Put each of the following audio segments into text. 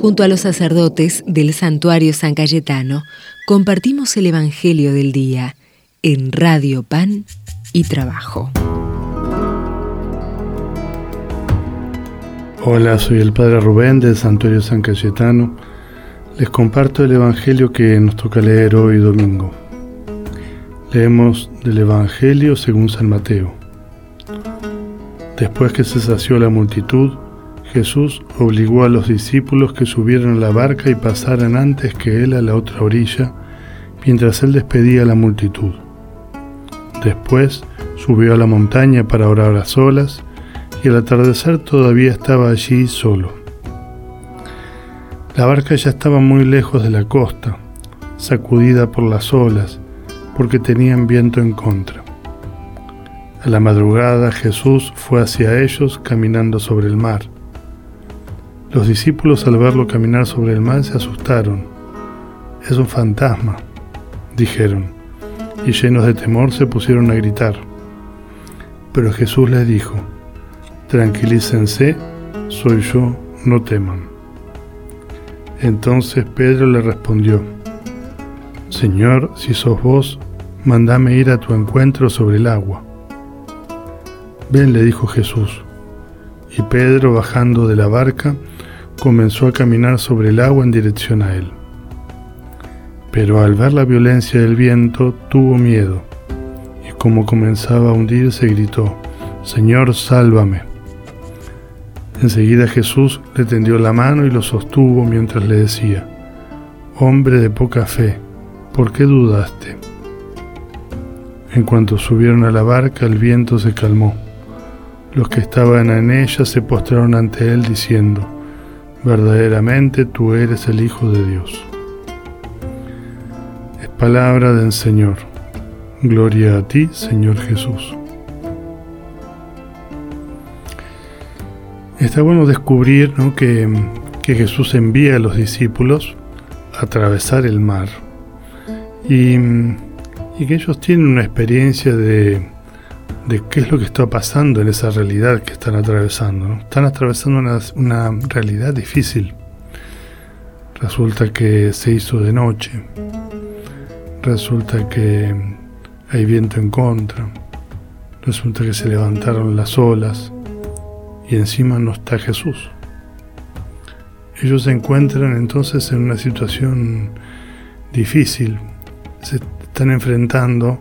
Junto a los sacerdotes del santuario San Cayetano, compartimos el Evangelio del Día en Radio Pan y Trabajo. Hola, soy el Padre Rubén del Santuario San Cayetano. Les comparto el Evangelio que nos toca leer hoy domingo. Leemos del Evangelio según San Mateo. Después que se sació la multitud, Jesús obligó a los discípulos que subieran a la barca y pasaran antes que él a la otra orilla, mientras él despedía a la multitud. Después subió a la montaña para orar a solas, y al atardecer todavía estaba allí solo. La barca ya estaba muy lejos de la costa, sacudida por las olas, porque tenían viento en contra. A la madrugada Jesús fue hacia ellos caminando sobre el mar. Los discípulos al verlo caminar sobre el mar se asustaron. Es un fantasma, dijeron, y llenos de temor se pusieron a gritar. Pero Jesús les dijo, Tranquilícense, soy yo, no teman. Entonces Pedro le respondió, Señor, si sos vos, mandame ir a tu encuentro sobre el agua. Ven, le dijo Jesús. Y Pedro, bajando de la barca, comenzó a caminar sobre el agua en dirección a él. Pero al ver la violencia del viento, tuvo miedo, y como comenzaba a hundirse, gritó, Señor, sálvame. Enseguida Jesús le tendió la mano y lo sostuvo mientras le decía, Hombre de poca fe, ¿por qué dudaste? En cuanto subieron a la barca, el viento se calmó. Los que estaban en ella se postraron ante él diciendo, verdaderamente tú eres el Hijo de Dios. Es palabra del Señor. Gloria a ti, Señor Jesús. Está bueno descubrir que, que, Jesús envía a los discípulos a atravesar el mar y, y que ellos tienen una experiencia de, de qué es lo que está pasando en esa realidad que están atravesando. Están atravesando una, una, realidad difícil. Resulta que se hizo de noche. Resulta que hay viento en contra. Resulta que se levantaron las olas y encima no está Jesús. Ellos se encuentran entonces en una situación difícil. Se están enfrentando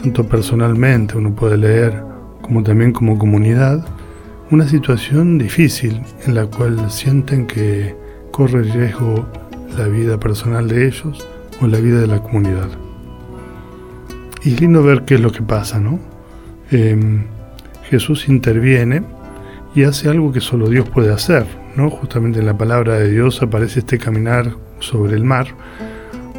tanto personalmente, uno puede leer, como también como comunidad, una situación difícil en la cual sienten que corre riesgo la vida personal de ellos o la vida de la comunidad. Y es lindo ver qué es lo que pasa, ¿no? Em, Jesús interviene y hace algo que solo Dios puede hacer, ¿no? Justamente en la palabra de Dios aparece este caminar sobre el mar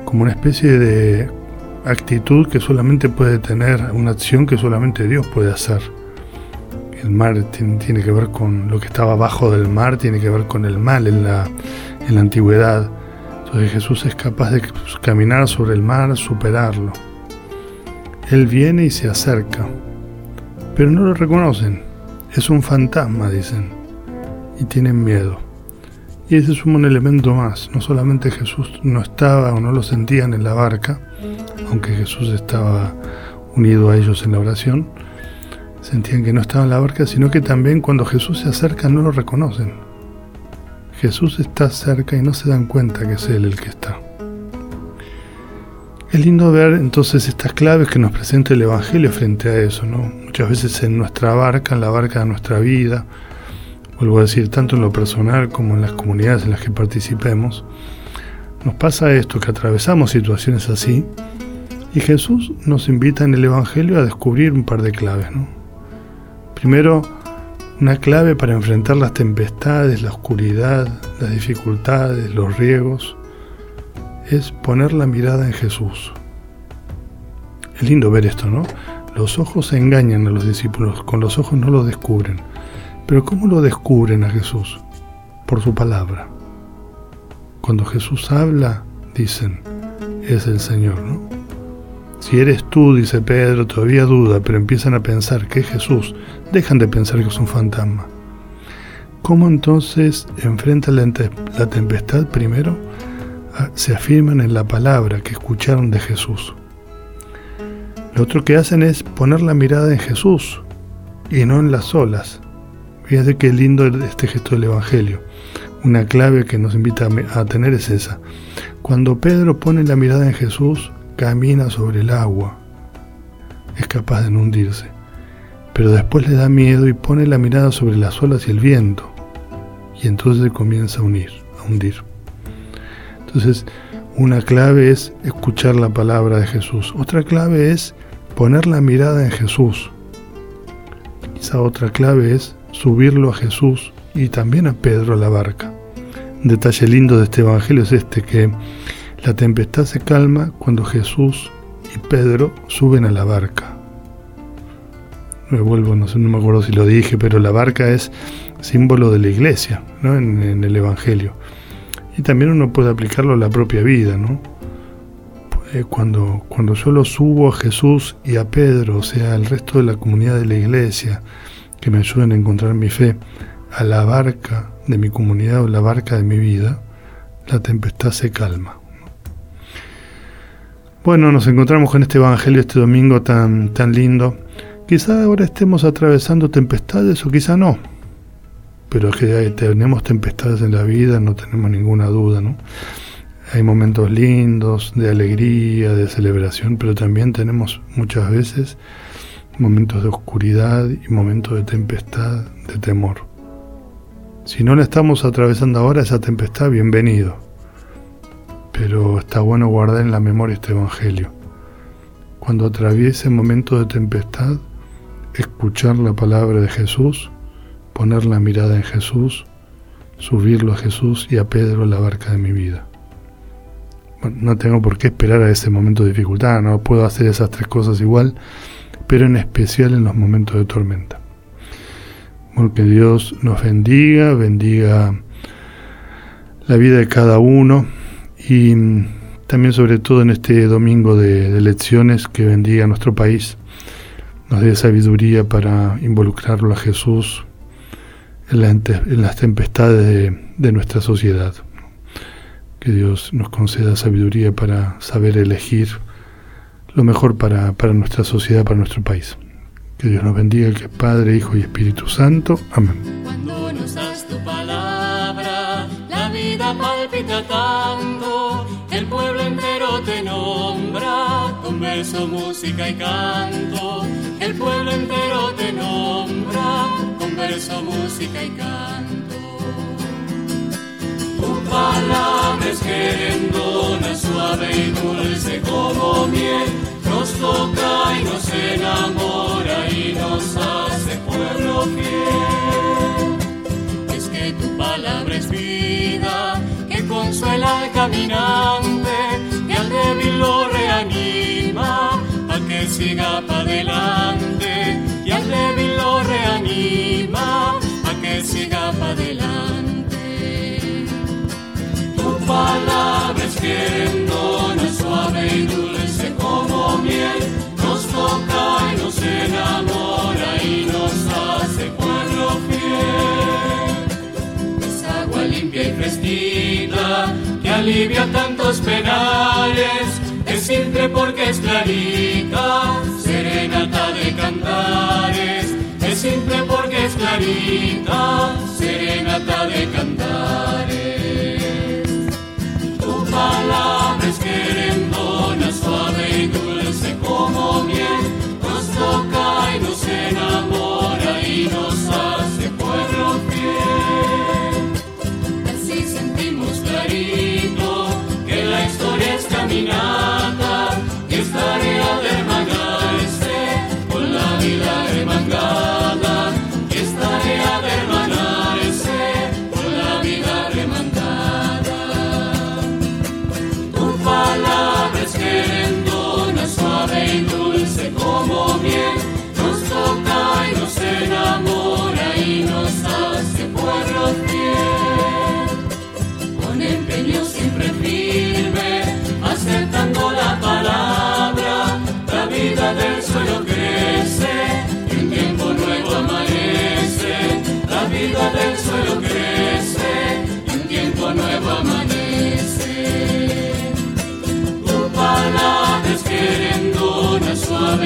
como una especie de actitud que solamente puede tener, una acción que solamente Dios puede hacer. El mar tiene, que ver con lo que estaba abajo del mar, tiene que ver con el mal en la, en la antigüedad. Entonces Jesús es capaz de caminar sobre el mar, superarlo. Él viene y se acerca, pero no lo reconocen. Es un fantasma, dicen, y tienen miedo. Y ese es un elemento más. No solamente Jesús no estaba o no lo sentían en la barca, aunque Jesús estaba unido a ellos en la oración, sentían que no estaba en la barca, sino que también cuando Jesús se acerca no lo reconocen. Jesús está cerca y no se dan cuenta que es Él el que está. Es lindo ver entonces estas claves que nos presenta el Evangelio frente a eso, ¿no? Muchas veces en nuestra barca, en la barca de nuestra vida, vuelvo a decir, tanto en lo personal como en las comunidades en las que participemos, nos pasa esto, que atravesamos situaciones así, y Jesús nos invita en el Evangelio a descubrir un par de claves. Primero, una clave para enfrentar las tempestades, la oscuridad, las dificultades, los riesgos, es poner la mirada en Jesús. Es lindo ver esto, ¿no? Los ojos engañan a los discípulos, con los ojos no lo descubren. Pero ¿cómo lo descubren a Jesús? Por su palabra. Cuando Jesús habla, dicen, es el Señor, ¿no? Si eres tú, dice Pedro, todavía duda, pero empiezan a pensar que es Jesús, dejan de pensar que es un fantasma. ¿Cómo entonces enfrentan la, tempestad? Primero, ah, se afirman en la palabra que escucharon de Jesús. Lo otro que hacen es poner la mirada en Jesús y no en las olas. Fíjense qué lindo este gesto del Evangelio. Una clave que nos invita a tener es esa. Cuando Pedro pone la mirada en Jesús, camina sobre el agua. Es capaz de no hundirse. Pero después le da miedo y pone la mirada sobre las olas y el viento. Y entonces comienza a unir, a hundir. Entonces, una clave es escuchar la palabra de Jesús. Otra clave es poner la mirada en Jesús. Esa otra clave es subirlo a Jesús y también a Pedro a la barca. Un detalle lindo de este Evangelio es este, que la tempestad se calma cuando Jesús y Pedro suben a la barca. Me vuelvo, no sé, no me acuerdo si lo dije, pero la barca es símbolo de la iglesia ¿no? en, el Evangelio. Y también uno puede aplicarlo a la propia vida, ¿no? Eh, cuando, cuando yo lo subo a Jesús y a Pedro, o sea, al resto de la comunidad de la iglesia, que me ayuden a encontrar mi fe, a la barca de mi comunidad o la barca de mi vida, la tempestad se calma. Bueno, nos encontramos con este Evangelio este domingo tan, tan lindo. Quizá ahora estemos atravesando tempestades o quizá no pero es que tenemos tempestades en la vida, no tenemos ninguna duda, ¿no? Hay momentos lindos, de alegría, de celebración, pero también tenemos muchas veces momentos de oscuridad y momentos de tempestad, de temor. Si no la estamos atravesando ahora, esa tempestad, bienvenido. Pero está bueno guardar en la memoria este Evangelio. Cuando atraviese momentos de tempestad, escuchar la palabra de Jesús poner la mirada en Jesús, subirlo a Jesús y a Pedro la barca de mi vida. No tengo por qué esperar a ese momento de dificultad, no puedo hacer esas tres cosas igual, pero en especial en los momentos de tormenta. Porque Dios nos bendiga, bendiga la vida de cada uno y también sobre todo en este domingo de, elecciones que bendiga a nuestro país, nos dé sabiduría para involucrarlo a Jesús en, las tempestades de, nuestra sociedad. Que Dios nos conceda sabiduría para saber elegir lo mejor para, para nuestra sociedad, para nuestro país. Que Dios nos bendiga, que Padre, Hijo y Espíritu Santo. Amén. Cuando nos das tu palabra, la vida palpita tanto, el pueblo entero te nombra, con verso, música y canto, el pueblo entero te nombra verso, música y canto. Y dulce como miel, nos toca y nos enamora y nos hace pueblo fiel. Es que tu palabra es vida, que consuela al caminante y al débil lo reanima, para que siga para adelante y al débil lo reanima a que siga para adelante. Palabra es querendona, suave y dulce como miel, nos toca y nos enamora y nos hace pueblo fiel. Es agua limpia y fresquita que alivia tantos penales, es simple porque es clarita serenata de cantares, es simple porque es clarita, Marina.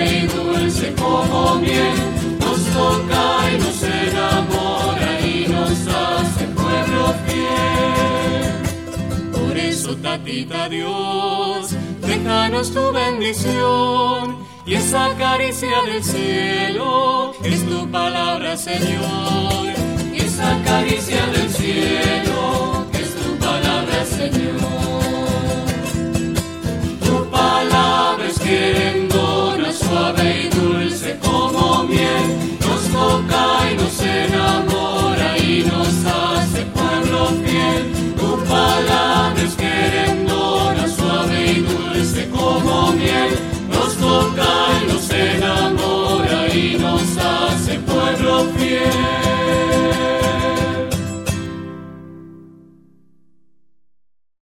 y dulce como miel, nos toca y nos enamora y nos hace pueblo fiel. Por eso, tatita Dios, déjanos tu bendición y esa caricia del cielo es tu palabra, Señor. Y esa caricia del cielo es tu palabra, Señor. Tu palabra es quien suave y dulce como miel, nos toca y nos